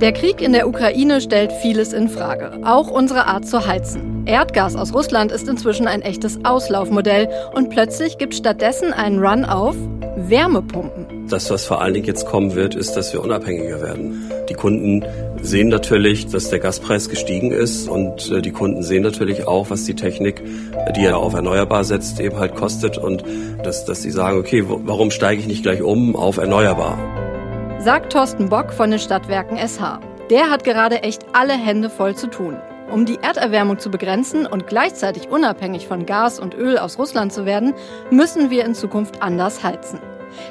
Der Krieg in der Ukraine stellt vieles in Frage, auch unsere Art zu heizen. Erdgas aus Russland ist inzwischen ein echtes Auslaufmodell und plötzlich gibt stattdessen einen Run auf Wärmepumpen. Das, was vor allen Dingen jetzt kommen wird, ist, dass wir unabhängiger werden. Die Kunden sehen natürlich, dass der Gaspreis gestiegen ist und äh, die Kunden sehen natürlich auch, was die Technik, die ja auf erneuerbar setzt, eben halt kostet und dass, dass sie sagen, okay, warum steige ich nicht gleich um auf erneuerbar? Sagt Thorsten Bock von den Stadtwerken SH. Der hat gerade echt alle Hände voll zu tun. Um die Erderwärmung zu begrenzen und gleichzeitig unabhängig von Gas und Öl aus Russland zu werden, müssen wir in Zukunft anders heizen.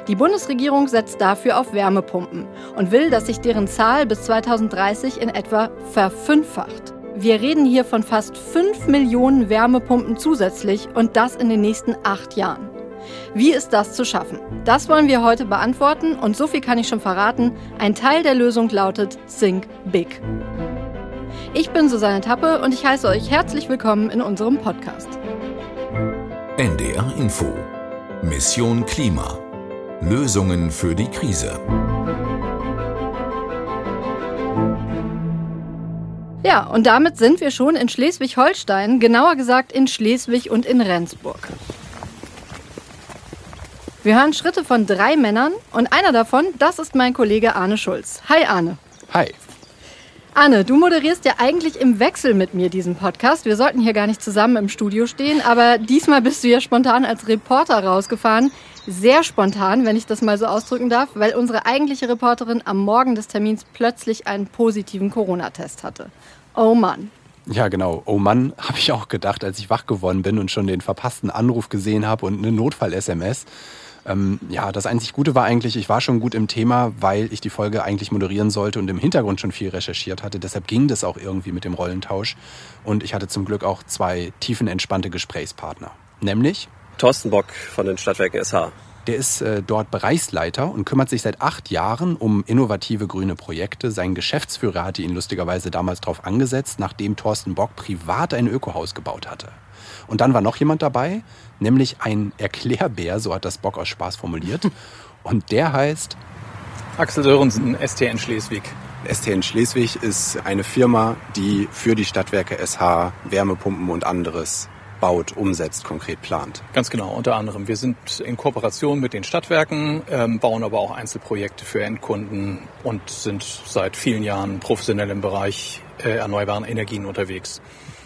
Die Bundesregierung setzt dafür auf Wärmepumpen und will, dass sich deren Zahl bis 2030 in etwa verfünffacht. Wir reden hier von fast 5 Millionen Wärmepumpen zusätzlich und das in den nächsten acht Jahren. Wie ist das zu schaffen? Das wollen wir heute beantworten und so viel kann ich schon verraten. Ein Teil der Lösung lautet Think Big. Ich bin Susanne Tappe und ich heiße euch herzlich willkommen in unserem Podcast. NDR Info Mission Klima Lösungen für die Krise. Ja, und damit sind wir schon in Schleswig-Holstein, genauer gesagt in Schleswig und in Rendsburg. Wir hören Schritte von drei Männern und einer davon, das ist mein Kollege Arne Schulz. Hi Arne. Hi. Anne, du moderierst ja eigentlich im Wechsel mit mir diesen Podcast. Wir sollten hier gar nicht zusammen im Studio stehen, aber diesmal bist du ja spontan als Reporter rausgefahren. Sehr spontan, wenn ich das mal so ausdrücken darf, weil unsere eigentliche Reporterin am Morgen des Termins plötzlich einen positiven Corona-Test hatte. Oh Mann. Ja, genau. Oh Mann, habe ich auch gedacht, als ich wach geworden bin und schon den verpassten Anruf gesehen habe und eine Notfall-SMS. Ähm, ja, das einzig Gute war eigentlich, ich war schon gut im Thema, weil ich die Folge eigentlich moderieren sollte und im Hintergrund schon viel recherchiert hatte. Deshalb ging das auch irgendwie mit dem Rollentausch. Und ich hatte zum Glück auch zwei tiefenentspannte Gesprächspartner. Nämlich Thorsten Bock von den Stadtwerken SH. Der ist äh, dort Bereichsleiter und kümmert sich seit acht Jahren um innovative grüne Projekte. Sein Geschäftsführer hatte ihn lustigerweise damals darauf angesetzt, nachdem Thorsten Bock privat ein Ökohaus gebaut hatte. Und dann war noch jemand dabei, nämlich ein Erklärbär, so hat das Bock aus Spaß formuliert. Und der heißt Axel Sörensen, STN Schleswig. STN Schleswig ist eine Firma, die für die Stadtwerke SH Wärmepumpen und anderes baut, umsetzt, konkret plant. Ganz genau, unter anderem. Wir sind in Kooperation mit den Stadtwerken, ähm, bauen aber auch Einzelprojekte für Endkunden und sind seit vielen Jahren professionell im Bereich äh, erneuerbaren Energien unterwegs.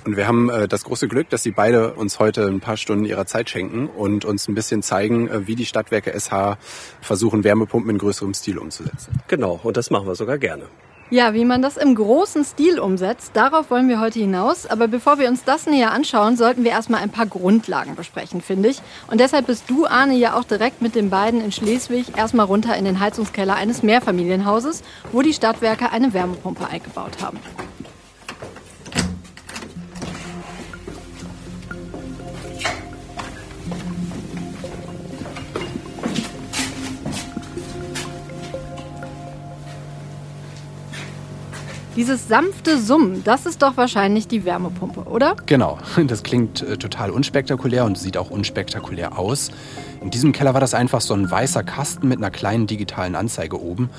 Und wir haben äh, das große Glück, dass Sie beide uns heute ein paar Stunden Ihrer Zeit schenken und uns ein bisschen zeigen, äh, wie die Stadtwerke SH versuchen, Wärmepumpen in größerem Stil umzusetzen. Genau, und das machen wir sogar gerne. Ja, wie man das im großen Stil umsetzt, darauf wollen wir heute hinaus. Aber bevor wir uns das näher anschauen, sollten wir erstmal ein paar Grundlagen besprechen, finde ich. Und deshalb bist du, Arne, ja auch direkt mit den beiden in Schleswig erstmal runter in den Heizungskeller eines Mehrfamilienhauses, wo die Stadtwerke eine Wärmepumpe eingebaut haben. Dieses sanfte Summen, das ist doch wahrscheinlich die Wärmepumpe, oder? Genau, das klingt äh, total unspektakulär und sieht auch unspektakulär aus. In diesem Keller war das einfach so ein weißer Kasten mit einer kleinen digitalen Anzeige oben.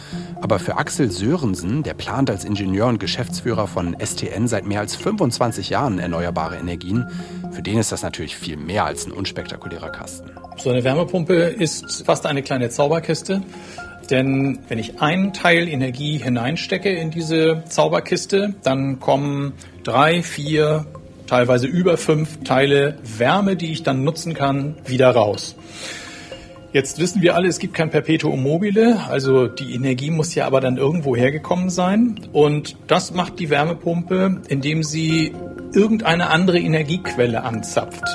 Aber für Axel Sörensen, der plant als Ingenieur und Geschäftsführer von STN seit mehr als 25 Jahren erneuerbare Energien, für den ist das natürlich viel mehr als ein unspektakulärer Kasten. So eine Wärmepumpe ist fast eine kleine Zauberkiste. Denn wenn ich einen Teil Energie hineinstecke in diese Zauberkiste, dann kommen drei, vier, teilweise über fünf Teile Wärme, die ich dann nutzen kann, wieder raus. Jetzt wissen wir alle, es gibt kein Perpetuum mobile, also die Energie muss ja aber dann irgendwo hergekommen sein. Und das macht die Wärmepumpe, indem sie irgendeine andere Energiequelle anzapft.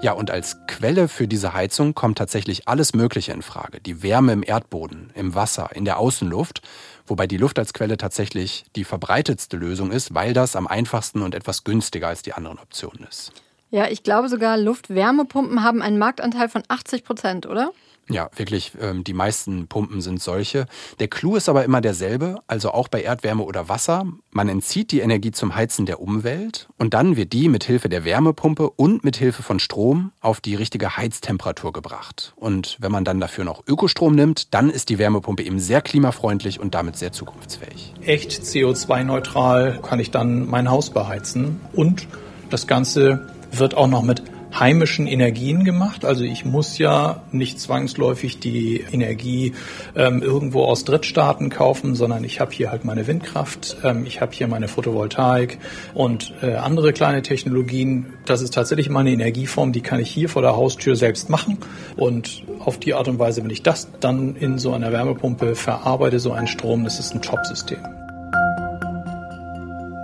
Ja, und als Quelle für diese Heizung kommt tatsächlich alles Mögliche in Frage. Die Wärme im Erdboden, im Wasser, in der Außenluft, wobei die Luft als Quelle tatsächlich die verbreitetste Lösung ist, weil das am einfachsten und etwas günstiger als die anderen Optionen ist. Ja, ich glaube sogar, Luftwärmepumpen haben einen Marktanteil von 80 Prozent, oder? Ja, wirklich, ähm, die meisten Pumpen sind solche. Der Clou ist aber immer derselbe, also auch bei Erdwärme oder Wasser. Man entzieht die Energie zum Heizen der Umwelt und dann wird die mit Hilfe der Wärmepumpe und mit Hilfe von Strom auf die richtige Heiztemperatur gebracht. Und wenn man dann dafür noch Ökostrom nimmt, dann ist die Wärmepumpe eben sehr klimafreundlich und damit sehr zukunftsfähig. Echt CO2-neutral kann ich dann mein Haus beheizen und das Ganze wird auch noch mit heimischen Energien gemacht. Also ich muss ja nicht zwangsläufig die Energie ähm, irgendwo aus Drittstaaten kaufen, sondern ich habe hier halt meine Windkraft, ähm, ich habe hier meine Photovoltaik und äh, andere kleine Technologien. Das ist tatsächlich meine Energieform, die kann ich hier vor der Haustür selbst machen. Und auf die Art und Weise, wenn ich das dann in so einer Wärmepumpe verarbeite, so einen Strom, das ist ein Top-System.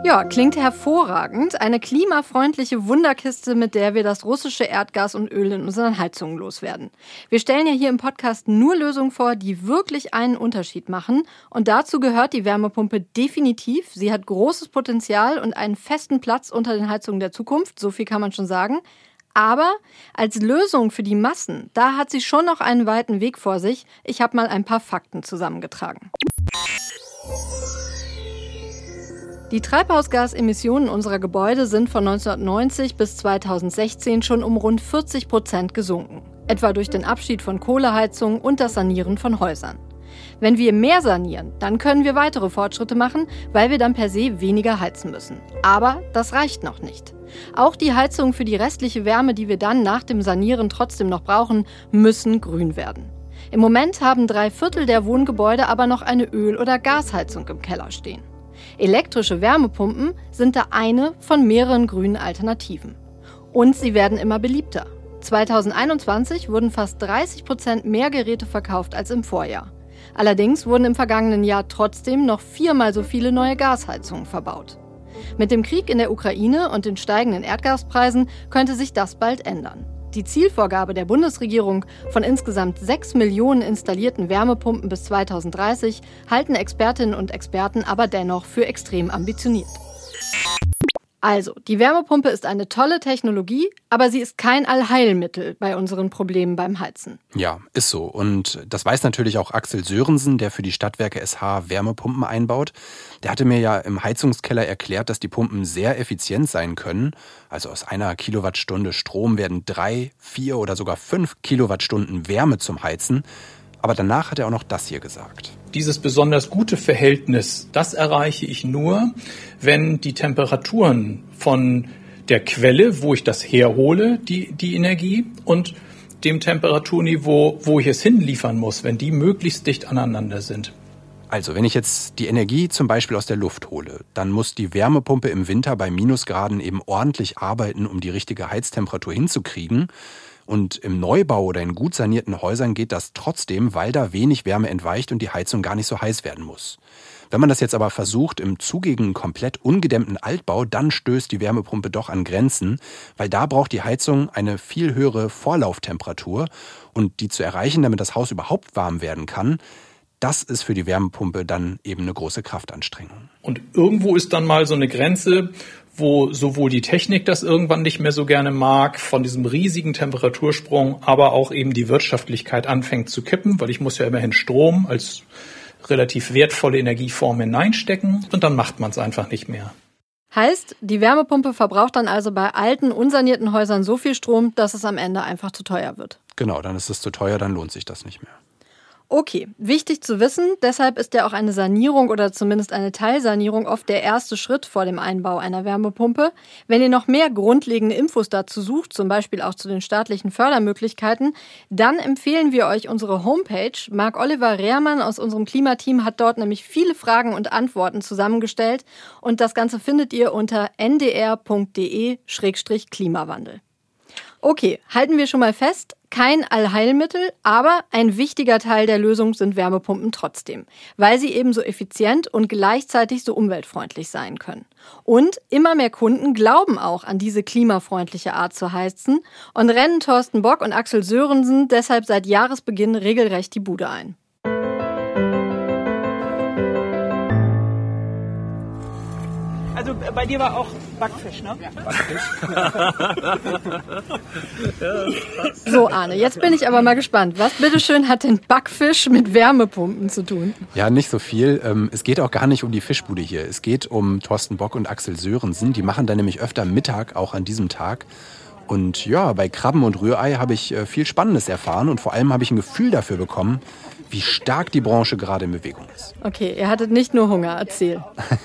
Ja, klingt hervorragend. Eine klimafreundliche Wunderkiste, mit der wir das russische Erdgas und Öl in unseren Heizungen loswerden. Wir stellen ja hier im Podcast nur Lösungen vor, die wirklich einen Unterschied machen. Und dazu gehört die Wärmepumpe definitiv. Sie hat großes Potenzial und einen festen Platz unter den Heizungen der Zukunft. So viel kann man schon sagen. Aber als Lösung für die Massen, da hat sie schon noch einen weiten Weg vor sich. Ich habe mal ein paar Fakten zusammengetragen. Die Treibhausgasemissionen unserer Gebäude sind von 1990 bis 2016 schon um rund 40 Prozent gesunken, etwa durch den Abschied von Kohleheizungen und das Sanieren von Häusern. Wenn wir mehr sanieren, dann können wir weitere Fortschritte machen, weil wir dann per se weniger heizen müssen. Aber das reicht noch nicht. Auch die Heizungen für die restliche Wärme, die wir dann nach dem Sanieren trotzdem noch brauchen, müssen grün werden. Im Moment haben drei Viertel der Wohngebäude aber noch eine Öl- oder Gasheizung im Keller stehen. Elektrische Wärmepumpen sind da eine von mehreren grünen Alternativen. Und sie werden immer beliebter. 2021 wurden fast 30 Prozent mehr Geräte verkauft als im Vorjahr. Allerdings wurden im vergangenen Jahr trotzdem noch viermal so viele neue Gasheizungen verbaut. Mit dem Krieg in der Ukraine und den steigenden Erdgaspreisen könnte sich das bald ändern. Die Zielvorgabe der Bundesregierung von insgesamt 6 Millionen installierten Wärmepumpen bis 2030 halten Expertinnen und Experten aber dennoch für extrem ambitioniert. Also, die Wärmepumpe ist eine tolle Technologie, aber sie ist kein Allheilmittel bei unseren Problemen beim Heizen. Ja, ist so. Und das weiß natürlich auch Axel Sörensen, der für die Stadtwerke SH Wärmepumpen einbaut. Der hatte mir ja im Heizungskeller erklärt, dass die Pumpen sehr effizient sein können. Also aus einer Kilowattstunde Strom werden drei, vier oder sogar fünf Kilowattstunden Wärme zum Heizen. Aber danach hat er auch noch das hier gesagt. Dieses besonders gute Verhältnis, das erreiche ich nur, wenn die Temperaturen von der Quelle, wo ich das herhole, die, die Energie, und dem Temperaturniveau, wo ich es hinliefern muss, wenn die möglichst dicht aneinander sind. Also, wenn ich jetzt die Energie zum Beispiel aus der Luft hole, dann muss die Wärmepumpe im Winter bei Minusgraden eben ordentlich arbeiten, um die richtige Heiztemperatur hinzukriegen. Und im Neubau oder in gut sanierten Häusern geht das trotzdem, weil da wenig Wärme entweicht und die Heizung gar nicht so heiß werden muss. Wenn man das jetzt aber versucht im zugigen, komplett ungedämmten Altbau, dann stößt die Wärmepumpe doch an Grenzen, weil da braucht die Heizung eine viel höhere Vorlauftemperatur und die zu erreichen, damit das Haus überhaupt warm werden kann, das ist für die Wärmepumpe dann eben eine große Kraftanstrengung. Und irgendwo ist dann mal so eine Grenze, wo sowohl die Technik das irgendwann nicht mehr so gerne mag, von diesem riesigen Temperatursprung, aber auch eben die Wirtschaftlichkeit anfängt zu kippen, weil ich muss ja immerhin Strom als relativ wertvolle Energieform hineinstecken und dann macht man es einfach nicht mehr. Heißt, die Wärmepumpe verbraucht dann also bei alten, unsanierten Häusern so viel Strom, dass es am Ende einfach zu teuer wird. Genau, dann ist es zu teuer, dann lohnt sich das nicht mehr. Okay, wichtig zu wissen, deshalb ist ja auch eine Sanierung oder zumindest eine Teilsanierung oft der erste Schritt vor dem Einbau einer Wärmepumpe. Wenn ihr noch mehr grundlegende Infos dazu sucht, zum Beispiel auch zu den staatlichen Fördermöglichkeiten, dann empfehlen wir euch unsere Homepage. Marc Oliver Rehrmann aus unserem Klimateam hat dort nämlich viele Fragen und Antworten zusammengestellt und das Ganze findet ihr unter ndr.de-klimawandel. Okay, halten wir schon mal fest, kein Allheilmittel, aber ein wichtiger Teil der Lösung sind Wärmepumpen trotzdem, weil sie eben so effizient und gleichzeitig so umweltfreundlich sein können. Und immer mehr Kunden glauben auch an diese klimafreundliche Art zu heizen und rennen Thorsten Bock und Axel Sörensen deshalb seit Jahresbeginn regelrecht die Bude ein. Also äh, bei dir war auch Backfisch, ne? Backfisch. so, Arne, jetzt bin ich aber mal gespannt. Was bitteschön hat denn Backfisch mit Wärmepumpen zu tun? Ja, nicht so viel. Ähm, es geht auch gar nicht um die Fischbude hier. Es geht um Thorsten Bock und Axel Sörensen. Die machen da nämlich öfter Mittag, auch an diesem Tag. Und ja, bei Krabben und Rührei habe ich äh, viel Spannendes erfahren und vor allem habe ich ein Gefühl dafür bekommen, wie stark die Branche gerade in Bewegung ist. Okay, ihr hattet nicht nur Hunger, erzähl.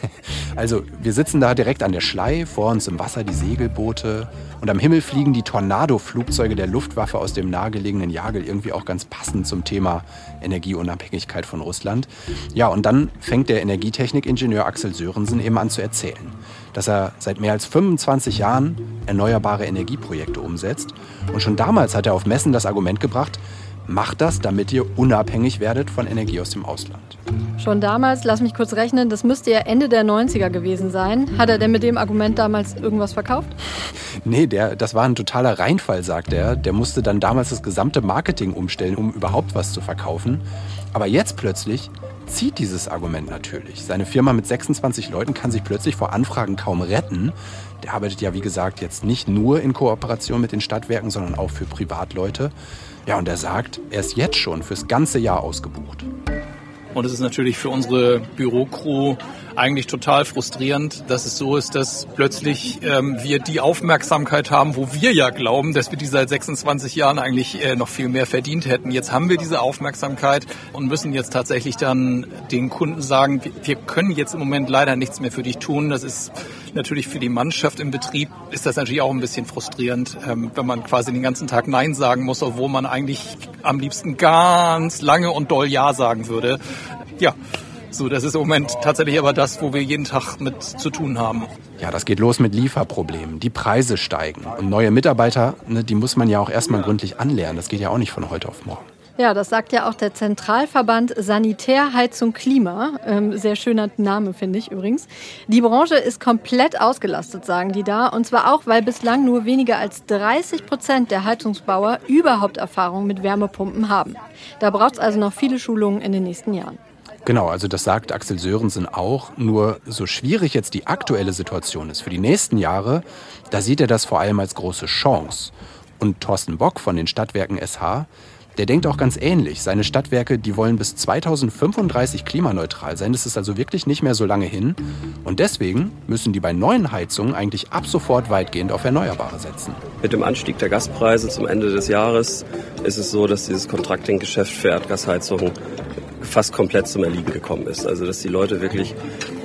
also, wir sitzen da direkt an der Schlei, vor uns im Wasser die Segelboote und am Himmel fliegen die Tornado-Flugzeuge der Luftwaffe aus dem nahegelegenen Jagel, irgendwie auch ganz passend zum Thema Energieunabhängigkeit von Russland. Ja, und dann fängt der Energietechnikingenieur Axel Sörensen eben an zu erzählen, dass er seit mehr als 25 Jahren erneuerbare Energieprojekte umsetzt. Und schon damals hat er auf Messen das Argument gebracht, Macht das, damit ihr unabhängig werdet von Energie aus dem Ausland. Schon damals, lass mich kurz rechnen, das müsste ja Ende der 90er gewesen sein. Hat er denn mit dem Argument damals irgendwas verkauft? Nee, der, das war ein totaler Reinfall, sagt er. Der musste dann damals das gesamte Marketing umstellen, um überhaupt was zu verkaufen. Aber jetzt plötzlich zieht dieses Argument natürlich. Seine Firma mit 26 Leuten kann sich plötzlich vor Anfragen kaum retten. Der arbeitet ja, wie gesagt, jetzt nicht nur in Kooperation mit den Stadtwerken, sondern auch für Privatleute. Ja, und er sagt, er ist jetzt schon fürs ganze Jahr ausgebucht. Und es ist natürlich für unsere Bürocrew eigentlich total frustrierend, dass es so ist, dass plötzlich ähm, wir die Aufmerksamkeit haben, wo wir ja glauben, dass wir die seit 26 Jahren eigentlich äh, noch viel mehr verdient hätten. Jetzt haben wir diese Aufmerksamkeit und müssen jetzt tatsächlich dann den Kunden sagen, wir können jetzt im Moment leider nichts mehr für dich tun. Das ist natürlich für die Mannschaft im Betrieb ist das natürlich auch ein bisschen frustrierend, ähm, wenn man quasi den ganzen Tag Nein sagen muss, obwohl man eigentlich am liebsten ganz lange und doll Ja sagen würde. Ja, so, das ist im Moment tatsächlich aber das, wo wir jeden Tag mit zu tun haben. Ja, das geht los mit Lieferproblemen. Die Preise steigen. Und neue Mitarbeiter, ne, die muss man ja auch erstmal gründlich anlernen. Das geht ja auch nicht von heute auf morgen. Ja, das sagt ja auch der Zentralverband Sanitär, Heizung, Klima. Ähm, sehr schöner Name, finde ich übrigens. Die Branche ist komplett ausgelastet, sagen die da. Und zwar auch, weil bislang nur weniger als 30 Prozent der Heizungsbauer überhaupt Erfahrung mit Wärmepumpen haben. Da braucht es also noch viele Schulungen in den nächsten Jahren. Genau, also das sagt Axel Sörensen auch. Nur so schwierig jetzt die aktuelle Situation ist für die nächsten Jahre, da sieht er das vor allem als große Chance. Und Thorsten Bock von den Stadtwerken SH, der denkt auch ganz ähnlich. Seine Stadtwerke, die wollen bis 2035 klimaneutral sein. Das ist also wirklich nicht mehr so lange hin. Und deswegen müssen die bei neuen Heizungen eigentlich ab sofort weitgehend auf Erneuerbare setzen. Mit dem Anstieg der Gaspreise zum Ende des Jahres ist es so, dass dieses Contracting-Geschäft für Erdgasheizungen fast komplett zum Erliegen gekommen ist. Also dass die Leute wirklich,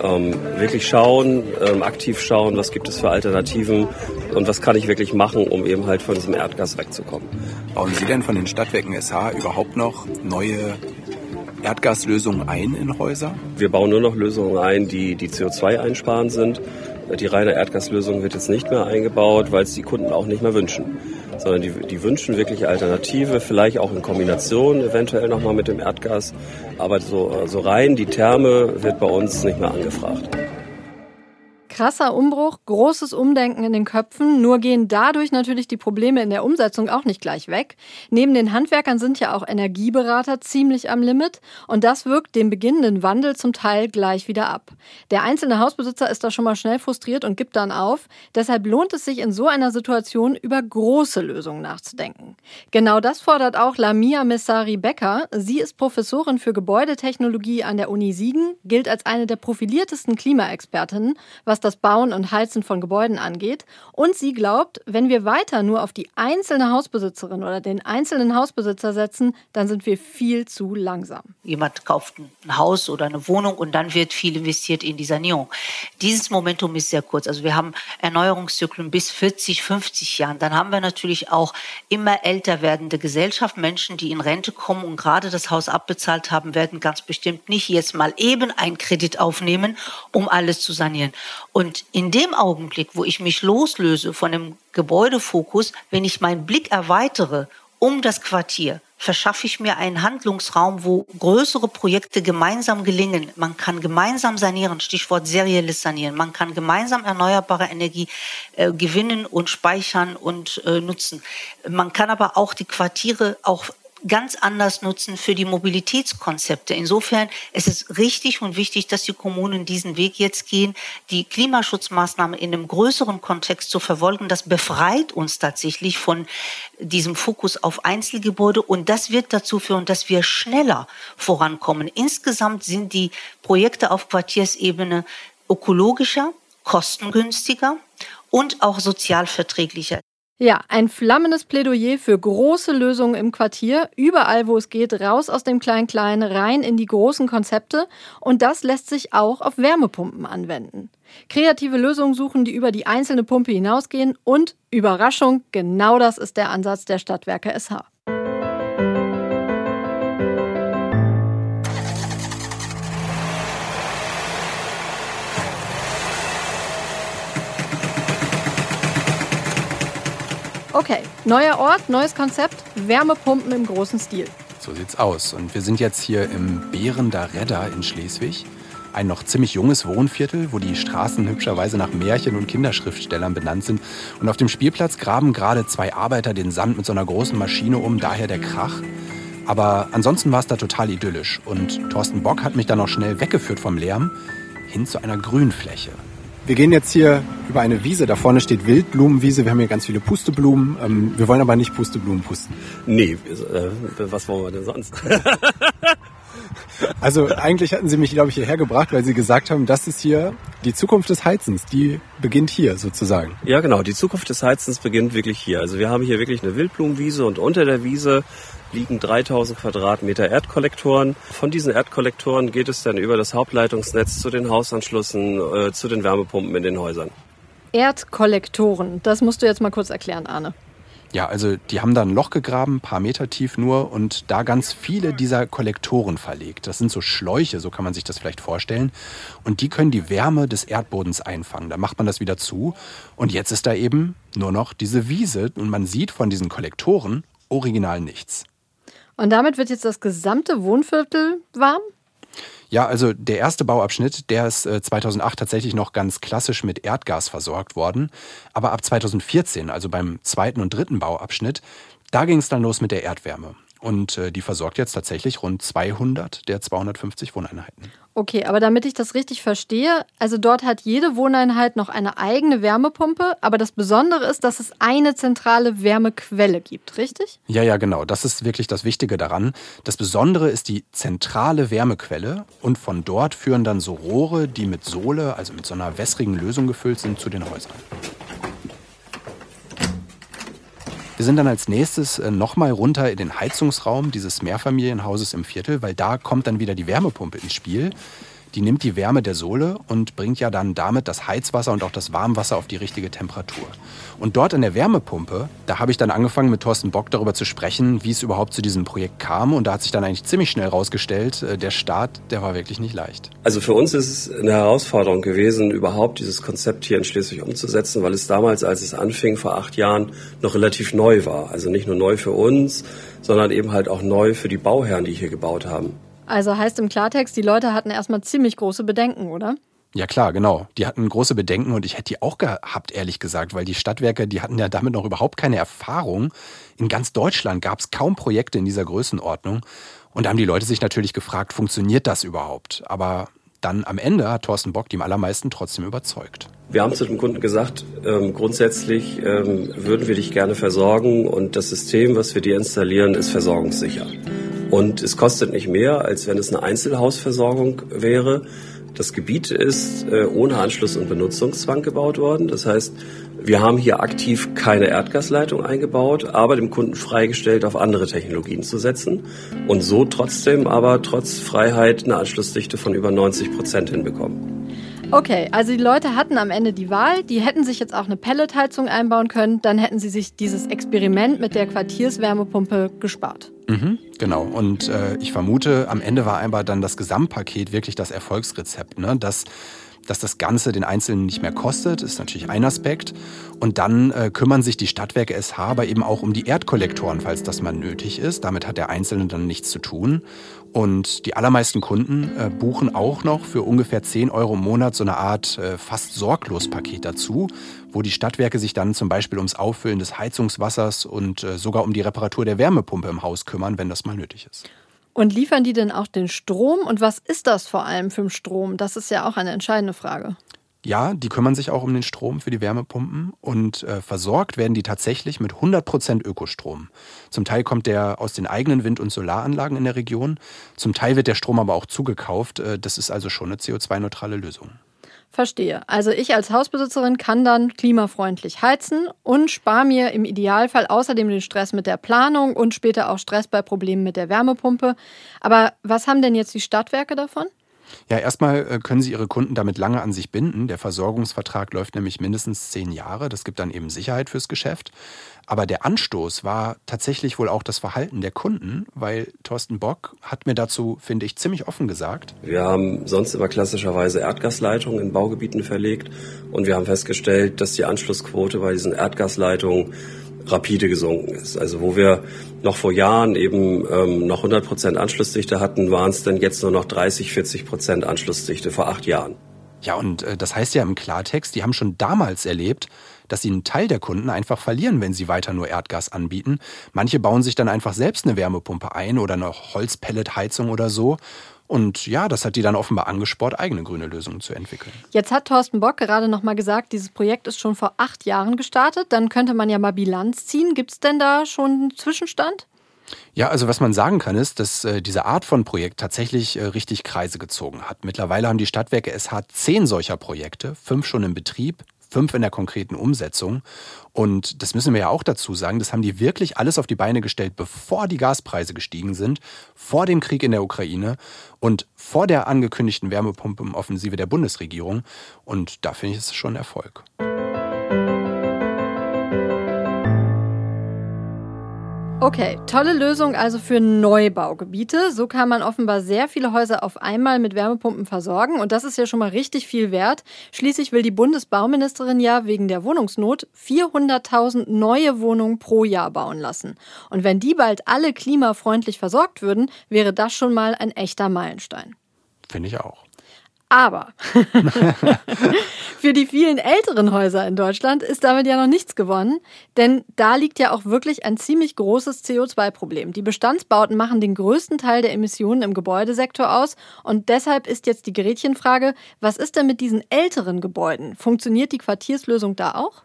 ähm, wirklich schauen, ähm, aktiv schauen, was gibt es für Alternativen und was kann ich wirklich machen, um eben halt von diesem Erdgas wegzukommen. Bauen Sie denn von den Stadtwerken SH überhaupt noch neue Erdgaslösungen ein in Häuser? Wir bauen nur noch Lösungen ein, die, die CO2 einsparend sind. Die reine Erdgaslösung wird jetzt nicht mehr eingebaut, weil es die Kunden auch nicht mehr wünschen sondern die, die wünschen wirklich Alternative, vielleicht auch in Kombination eventuell nochmal mit dem Erdgas. Aber so, so rein die Therme wird bei uns nicht mehr angefragt. Krasser Umbruch, großes Umdenken in den Köpfen, nur gehen dadurch natürlich die Probleme in der Umsetzung auch nicht gleich weg. Neben den Handwerkern sind ja auch Energieberater ziemlich am Limit und das wirkt den beginnenden Wandel zum Teil gleich wieder ab. Der einzelne Hausbesitzer ist da schon mal schnell frustriert und gibt dann auf. Deshalb lohnt es sich in so einer Situation über große Lösungen nachzudenken. Genau das fordert auch Lamia Messari Becker. Sie ist Professorin für Gebäudetechnologie an der Uni Siegen, gilt als eine der profiliertesten Klimaexpertinnen, was das Bauen und Heizen von Gebäuden angeht. Und sie glaubt, wenn wir weiter nur auf die einzelne Hausbesitzerin oder den einzelnen Hausbesitzer setzen, dann sind wir viel zu langsam. Jemand kauft ein Haus oder eine Wohnung und dann wird viel investiert in die Sanierung. Dieses Momentum ist sehr kurz. Also wir haben Erneuerungszyklen bis 40, 50 Jahren. Dann haben wir natürlich auch immer älter werdende Gesellschaft. Menschen, die in Rente kommen und gerade das Haus abbezahlt haben, werden ganz bestimmt nicht jetzt mal eben einen Kredit aufnehmen, um alles zu sanieren. Und in dem Augenblick, wo ich mich loslöse von dem Gebäudefokus, wenn ich meinen Blick erweitere um das Quartier, verschaffe ich mir einen Handlungsraum, wo größere Projekte gemeinsam gelingen. Man kann gemeinsam sanieren, Stichwort serielles Sanieren. Man kann gemeinsam erneuerbare Energie äh, gewinnen und speichern und äh, nutzen. Man kann aber auch die Quartiere auch ganz anders nutzen für die Mobilitätskonzepte. Insofern ist es richtig und wichtig, dass die Kommunen diesen Weg jetzt gehen, die Klimaschutzmaßnahmen in einem größeren Kontext zu verfolgen. Das befreit uns tatsächlich von diesem Fokus auf Einzelgebäude und das wird dazu führen, dass wir schneller vorankommen. Insgesamt sind die Projekte auf Quartiersebene ökologischer, kostengünstiger und auch sozialverträglicher. Ja, ein flammendes Plädoyer für große Lösungen im Quartier, überall wo es geht, raus aus dem Klein-Klein, rein in die großen Konzepte und das lässt sich auch auf Wärmepumpen anwenden. Kreative Lösungen suchen, die über die einzelne Pumpe hinausgehen und Überraschung, genau das ist der Ansatz der Stadtwerke SH. Okay, neuer Ort, neues Konzept, Wärmepumpen im großen Stil. So sieht's aus. Und wir sind jetzt hier im Behrender Redder in Schleswig. Ein noch ziemlich junges Wohnviertel, wo die Straßen hübscherweise nach Märchen- und Kinderschriftstellern benannt sind. Und auf dem Spielplatz graben gerade zwei Arbeiter den Sand mit so einer großen Maschine um, daher der Krach. Aber ansonsten war es da total idyllisch. Und Thorsten Bock hat mich dann auch schnell weggeführt vom Lärm hin zu einer Grünfläche. Wir gehen jetzt hier über eine Wiese. Da vorne steht Wildblumenwiese. Wir haben hier ganz viele Pusteblumen. Ähm, wir wollen aber nicht Pusteblumen pusten. Nee, äh, was wollen wir denn sonst? also eigentlich hatten Sie mich, glaube ich, hierher gebracht, weil Sie gesagt haben, das ist hier die Zukunft des Heizens. Die beginnt hier sozusagen. Ja, genau. Die Zukunft des Heizens beginnt wirklich hier. Also wir haben hier wirklich eine Wildblumenwiese und unter der Wiese liegen 3000 Quadratmeter Erdkollektoren. Von diesen Erdkollektoren geht es dann über das Hauptleitungsnetz zu den Hausanschlüssen, äh, zu den Wärmepumpen in den Häusern. Erdkollektoren, das musst du jetzt mal kurz erklären, Arne. Ja, also die haben da ein Loch gegraben, ein paar Meter tief nur und da ganz viele dieser Kollektoren verlegt. Das sind so Schläuche, so kann man sich das vielleicht vorstellen. Und die können die Wärme des Erdbodens einfangen. Da macht man das wieder zu und jetzt ist da eben nur noch diese Wiese und man sieht von diesen Kollektoren original nichts. Und damit wird jetzt das gesamte Wohnviertel warm? Ja, also der erste Bauabschnitt, der ist 2008 äh, tatsächlich noch ganz klassisch mit Erdgas versorgt worden. Aber ab 2014, also beim zweiten und dritten Bauabschnitt, da ging es dann los mit der Erdwärme. Und äh, die versorgt jetzt tatsächlich rund 200 der 250 Wohneinheiten. Okay, aber damit ich das richtig verstehe, also dort hat jede Wohneinheit noch eine eigene Wärmepumpe, aber das Besondere ist, dass es eine zentrale Wärmequelle gibt, richtig? Ja, ja, genau. Das ist wirklich das Wichtige daran. Das Besondere ist die zentrale Wärmequelle und von dort führen dann so Rohre, die mit Sohle, also mit so einer wässrigen Lösung gefüllt sind, zu den Häusern. Wir sind dann als nächstes äh, nochmal runter in den Heizungsraum dieses Mehrfamilienhauses im Viertel, weil da kommt dann wieder die Wärmepumpe ins Spiel. Die nimmt die Wärme der Sohle und bringt ja dann damit das Heizwasser und auch das Warmwasser auf die richtige Temperatur. Und dort in der Wärmepumpe, da habe ich dann angefangen mit Thorsten Bock darüber zu sprechen, wie es überhaupt zu diesem Projekt kam. Und da hat sich dann eigentlich ziemlich schnell rausgestellt, äh, der Start, der war wirklich nicht leicht. Also für uns ist es eine Herausforderung gewesen, überhaupt dieses Konzept hier in Schleswig umzusetzen, weil es damals, als es anfing, vor acht Jahren, noch relativ neu war. Also nicht nur neu für uns, sondern eben halt auch neu für die Bauherren, die hier gebaut haben. Also heißt im Klartext, die Leute hatten erstmal ziemlich große Bedenken, oder? Ja klar, genau. Die hatten große Bedenken und ich hätte die auch gehabt, ehrlich gesagt, weil die Stadtwerke, die hatten ja damit noch überhaupt keine Erfahrung. In ganz Deutschland gab es kaum Projekte in dieser Größenordnung. Und da haben die Leute sich natürlich gefragt, funktioniert das überhaupt? Aber dann am Ende hat Thorsten Bock die allermeisten trotzdem überzeugt. Wir haben zu dem Kunden gesagt, ähm, grundsätzlich ähm, würden wir dich gerne versorgen und das System, was wir dir installieren, ist versorgungssicher. Und es kostet nicht mehr, als wenn es eine Einzelhausversorgung wäre. Das Gebiet ist äh, ohne Anschluss und Benutzungszwang gebaut worden. Das heißt, wir haben hier aktiv keine Erdgasleitung eingebaut, aber dem Kunden freigestellt, auf andere Technologien zu setzen und so trotzdem aber trotz Freiheit eine Anschlussdichte von über 90 Prozent hinbekommen. Okay, also die Leute hatten am Ende die Wahl, die hätten sich jetzt auch eine Pelletheizung einbauen können, dann hätten sie sich dieses Experiment mit der Quartierswärmepumpe gespart. Mhm, genau. Und äh, ich vermute, am Ende war einfach dann das Gesamtpaket wirklich das Erfolgsrezept, ne? dass dass das Ganze den Einzelnen nicht mehr kostet, ist natürlich ein Aspekt. Und dann äh, kümmern sich die Stadtwerke SH aber eben auch um die Erdkollektoren, falls das mal nötig ist. Damit hat der Einzelne dann nichts zu tun. Und die allermeisten Kunden äh, buchen auch noch für ungefähr 10 Euro im Monat so eine Art äh, fast sorglos Paket dazu, wo die Stadtwerke sich dann zum Beispiel ums Auffüllen des Heizungswassers und äh, sogar um die Reparatur der Wärmepumpe im Haus kümmern, wenn das mal nötig ist. Und liefern die denn auch den Strom? Und was ist das vor allem für einen Strom? Das ist ja auch eine entscheidende Frage. Ja, die kümmern sich auch um den Strom für die Wärmepumpen und äh, versorgt werden die tatsächlich mit 100% Ökostrom. Zum Teil kommt der aus den eigenen Wind- und Solaranlagen in der Region, zum Teil wird der Strom aber auch zugekauft. Äh, das ist also schon eine CO2-neutrale Lösung. Verstehe. Also ich als Hausbesitzerin kann dann klimafreundlich heizen und spare mir im Idealfall außerdem den Stress mit der Planung und später auch Stress bei Problemen mit der Wärmepumpe. Aber was haben denn jetzt die Stadtwerke davon? Ja, erstmal äh, können Sie Ihre Kunden damit lange an sich binden. Der Versorgungsvertrag läuft nämlich mindestens zehn Jahre. Das gibt dann eben Sicherheit fürs Geschäft. Aber der Anstoß war tatsächlich wohl auch das Verhalten der Kunden, weil Thorsten Bock hat mir dazu, finde ich, ziemlich offen gesagt. Wir haben sonst immer klassischerweise Erdgasleitungen in Baugebieten verlegt und wir haben festgestellt, dass die Anschlussquote bei diesen Erdgasleitungen rapide gesunken ist. Also wo wir noch vor Jahren eben ähm, noch 100 Prozent Anschlussdichte hatten, waren es dann jetzt nur noch 30, 40 Prozent Anschlussdichte vor acht Jahren. Ja, und äh, das heißt ja im Klartext, die haben schon damals erlebt, dass sie einen Teil der Kunden einfach verlieren, wenn sie weiter nur Erdgas anbieten. Manche bauen sich dann einfach selbst eine Wärmepumpe ein oder eine Holzpelletheizung oder so. Und ja, das hat die dann offenbar angespornt, eigene grüne Lösungen zu entwickeln. Jetzt hat Thorsten Bock gerade noch mal gesagt, dieses Projekt ist schon vor acht Jahren gestartet. Dann könnte man ja mal Bilanz ziehen. Gibt es denn da schon einen Zwischenstand? Ja, also was man sagen kann, ist, dass äh, diese Art von Projekt tatsächlich äh, richtig Kreise gezogen hat. Mittlerweile haben die Stadtwerke SH zehn solcher Projekte, fünf schon im Betrieb, fünf in der konkreten Umsetzung. Und das müssen wir ja auch dazu sagen, das haben die wirklich alles auf die Beine gestellt, bevor die Gaspreise gestiegen sind, vor dem Krieg in der Ukraine und vor der angekündigten Wärmepumpenoffensive der Bundesregierung. Und da finde ich es schon Erfolg. Okay, tolle Lösung also für Neubaugebiete. So kann man offenbar sehr viele Häuser auf einmal mit Wärmepumpen versorgen und das ist ja schon mal richtig viel wert. Schließlich will die Bundesbauministerin ja wegen der Wohnungsnot 400.000 neue Wohnungen pro Jahr bauen lassen. Und wenn die bald alle klimafreundlich versorgt würden, wäre das schon mal ein echter Meilenstein. Finde ich auch. Aber für die vielen älteren Häuser in Deutschland ist damit ja noch nichts gewonnen, denn da liegt ja auch wirklich ein ziemlich großes CO2-Problem. Die Bestandsbauten machen den größten Teil der Emissionen im Gebäudesektor aus und deshalb ist jetzt die Gerätchenfrage, was ist denn mit diesen älteren Gebäuden? Funktioniert die Quartierslösung da auch?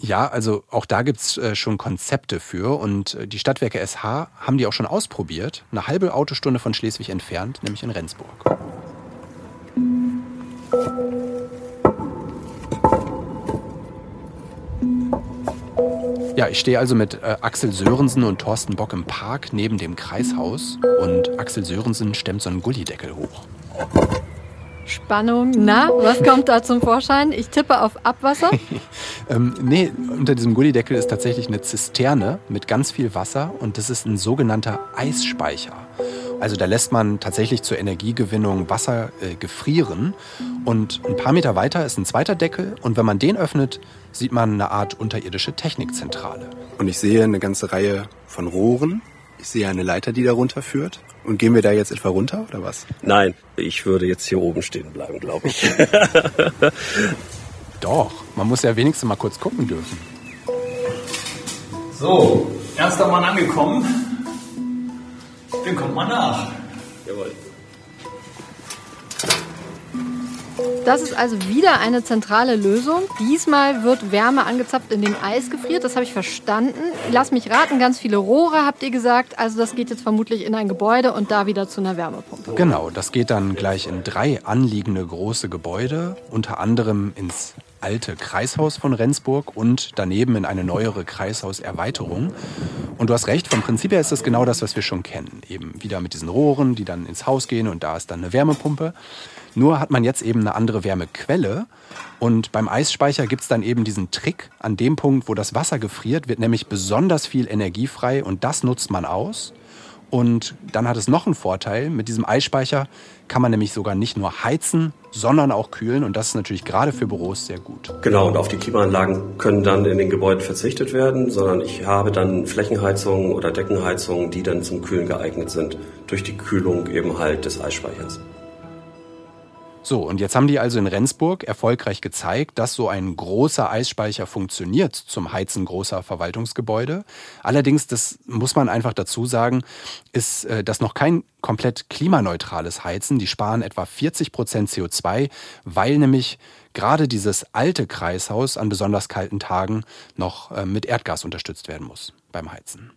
Ja, also auch da gibt's äh, schon Konzepte für und äh, die Stadtwerke SH haben die auch schon ausprobiert, eine halbe Autostunde von Schleswig entfernt, nämlich in Rendsburg. Ja, ich stehe also mit äh, Axel Sörensen und Thorsten Bock im Park neben dem Kreishaus und Axel Sörensen stemmt so einen Gullideckel hoch. Spannung. Na, was kommt da zum Vorschein? Ich tippe auf Abwasser. ähm, nee, unter diesem Gullideckel ist tatsächlich eine Zisterne mit ganz viel Wasser und das ist ein sogenannter Eisspeicher. Also da lässt man tatsächlich zur Energiegewinnung Wasser äh, gefrieren. Und ein paar Meter weiter ist ein zweiter Deckel. Und wenn man den öffnet, sieht man eine Art unterirdische Technikzentrale. Und ich sehe eine ganze Reihe von Rohren. Ich sehe eine Leiter, die darunter führt. Und gehen wir da jetzt etwa runter oder was? Nein, ich würde jetzt hier oben stehen bleiben, glaube ich. Doch, man muss ja wenigstens mal kurz gucken dürfen. So, erster Mann angekommen. Dann kommt mal nach. Jawohl. Das ist also wieder eine zentrale Lösung. Diesmal wird Wärme angezapft, indem Eis gefriert. Das habe ich verstanden. Lass mich raten, ganz viele Rohre habt ihr gesagt. Also das geht jetzt vermutlich in ein Gebäude und da wieder zu einer Wärmepumpe. Genau, das geht dann gleich in drei anliegende große Gebäude, unter anderem ins alte Kreishaus von Rendsburg und daneben in eine neuere Kreishauserweiterung. Und du hast recht, vom Prinzip her ist das genau das, was wir schon kennen. Eben wieder mit diesen Rohren, die dann ins Haus gehen und da ist dann eine Wärmepumpe. Nur hat man jetzt eben eine andere Wärmequelle. Und beim Eisspeicher gibt es dann eben diesen Trick. An dem Punkt, wo das Wasser gefriert, wird nämlich besonders viel Energie frei und das nutzt man aus. Und dann hat es noch einen Vorteil. Mit diesem Eisspeicher kann man nämlich sogar nicht nur heizen, sondern auch kühlen. Und das ist natürlich gerade für Büros sehr gut. Genau, und auf die Klimaanlagen können dann in den Gebäuden verzichtet werden, sondern ich habe dann Flächenheizungen oder Deckenheizungen, die dann zum Kühlen geeignet sind, durch die Kühlung eben halt des Eisspeichers. So, und jetzt haben die also in Rendsburg erfolgreich gezeigt, dass so ein großer Eisspeicher funktioniert zum Heizen großer Verwaltungsgebäude. Allerdings, das muss man einfach dazu sagen, ist äh, das noch kein komplett klimaneutrales Heizen. Die sparen etwa 40 Prozent CO2, weil nämlich gerade dieses alte Kreishaus an besonders kalten Tagen noch äh, mit Erdgas unterstützt werden muss beim Heizen.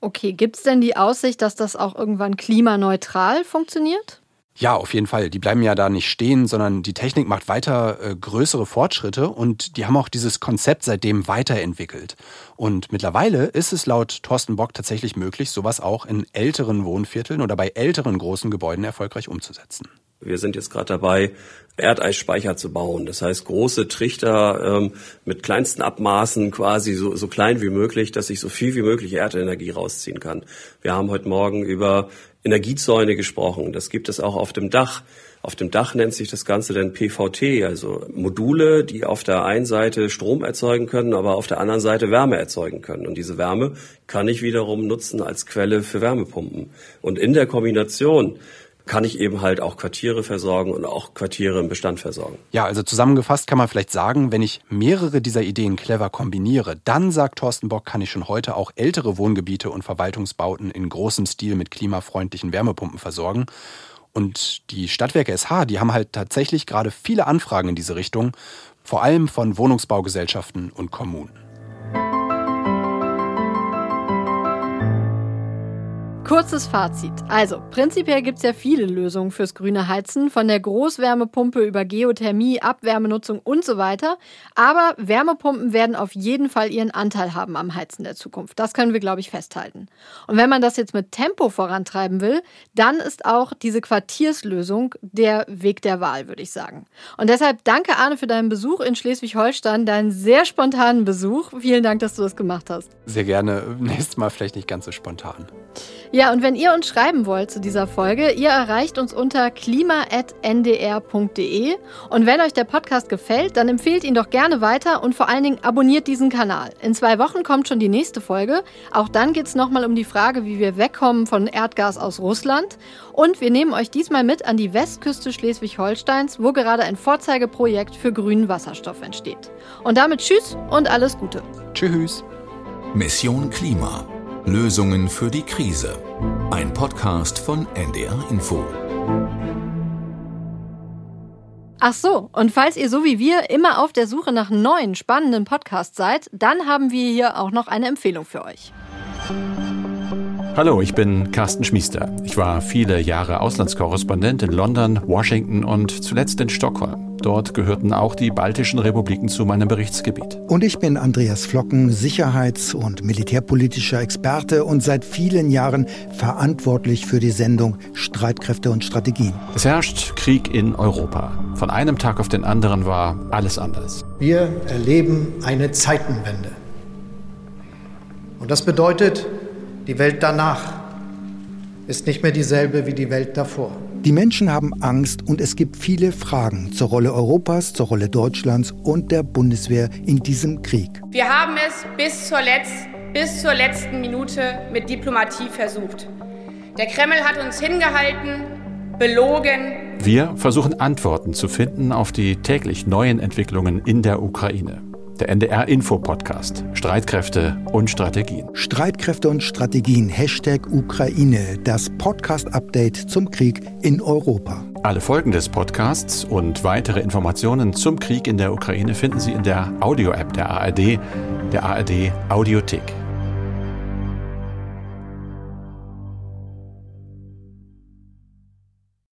Okay, gibt es denn die Aussicht, dass das auch irgendwann klimaneutral funktioniert? Ja, auf jeden Fall. Die bleiben ja da nicht stehen, sondern die Technik macht weiter äh, größere Fortschritte und die haben auch dieses Konzept seitdem weiterentwickelt. Und mittlerweile ist es laut Thorsten Bock tatsächlich möglich, sowas auch in älteren Wohnvierteln oder bei älteren großen Gebäuden erfolgreich umzusetzen. Wir sind jetzt gerade dabei, Erdeisspeicher zu bauen. Das heißt, große Trichter ähm, mit kleinsten Abmaßen, quasi so, so klein wie möglich, dass ich so viel wie möglich Erdenergie rausziehen kann. Wir haben heute Morgen über Energiezäune gesprochen. Das gibt es auch auf dem Dach. Auf dem Dach nennt sich das Ganze dann PVT, also Module, die auf der einen Seite Strom erzeugen können, aber auf der anderen Seite Wärme erzeugen können. Und diese Wärme kann ich wiederum nutzen als Quelle für Wärmepumpen. Und in der Kombination kann ich eben halt auch Quartiere versorgen und auch Quartiere im Bestand versorgen. Ja, also zusammengefasst kann man vielleicht sagen, wenn ich mehrere dieser Ideen clever kombiniere, dann, sagt Thorsten Bock, kann ich schon heute auch ältere Wohngebiete und Verwaltungsbauten in großem Stil mit klimafreundlichen Wärmepumpen versorgen. Und die Stadtwerke SH, die haben halt tatsächlich gerade viele Anfragen in diese Richtung, vor allem von Wohnungsbaugesellschaften und Kommunen. Kurzes Fazit. Also, prinzipiell gibt es ja viele Lösungen fürs grüne Heizen, von der Großwärmepumpe über Geothermie, Abwärmenutzung und so weiter. Aber Wärmepumpen werden auf jeden Fall ihren Anteil haben am Heizen der Zukunft. Das können wir, glaube ich, festhalten. Und wenn man das jetzt mit Tempo vorantreiben will, dann ist auch diese Quartierslösung der Weg der Wahl, würde ich sagen. Und deshalb danke, Arne, für deinen Besuch in Schleswig-Holstein, deinen sehr spontanen Besuch. Vielen Dank, dass du das gemacht hast. Sehr gerne. Nächstes Mal vielleicht nicht ganz so spontan. Und wenn ihr uns schreiben wollt zu dieser Folge, ihr erreicht uns unter klima.ndr.de. Und wenn euch der Podcast gefällt, dann empfehlt ihn doch gerne weiter und vor allen Dingen abonniert diesen Kanal. In zwei Wochen kommt schon die nächste Folge. Auch dann geht es nochmal um die Frage, wie wir wegkommen von Erdgas aus Russland. Und wir nehmen euch diesmal mit an die Westküste Schleswig-Holsteins, wo gerade ein Vorzeigeprojekt für grünen Wasserstoff entsteht. Und damit Tschüss und alles Gute. Tschüss. Mission Klima. Lösungen für die Krise. Ein Podcast von NDR Info. Ach so, und falls ihr so wie wir immer auf der Suche nach neuen spannenden Podcasts seid, dann haben wir hier auch noch eine Empfehlung für euch. Hallo, ich bin Carsten Schmiester. Ich war viele Jahre Auslandskorrespondent in London, Washington und zuletzt in Stockholm. Dort gehörten auch die baltischen Republiken zu meinem Berichtsgebiet. Und ich bin Andreas Flocken, Sicherheits- und militärpolitischer Experte und seit vielen Jahren verantwortlich für die Sendung Streitkräfte und Strategien. Es herrscht Krieg in Europa. Von einem Tag auf den anderen war alles anders. Wir erleben eine Zeitenwende. Und das bedeutet, die Welt danach ist nicht mehr dieselbe wie die Welt davor. Die Menschen haben Angst und es gibt viele Fragen zur Rolle Europas, zur Rolle Deutschlands und der Bundeswehr in diesem Krieg. Wir haben es bis zur, Letz bis zur letzten Minute mit Diplomatie versucht. Der Kreml hat uns hingehalten, belogen. Wir versuchen Antworten zu finden auf die täglich neuen Entwicklungen in der Ukraine der NDR-Info-Podcast. Streitkräfte und Strategien. Streitkräfte und Strategien. Hashtag Ukraine. Das Podcast-Update zum Krieg in Europa. Alle Folgen des Podcasts und weitere Informationen zum Krieg in der Ukraine finden Sie in der Audio-App der ARD, der ARD Audiothek.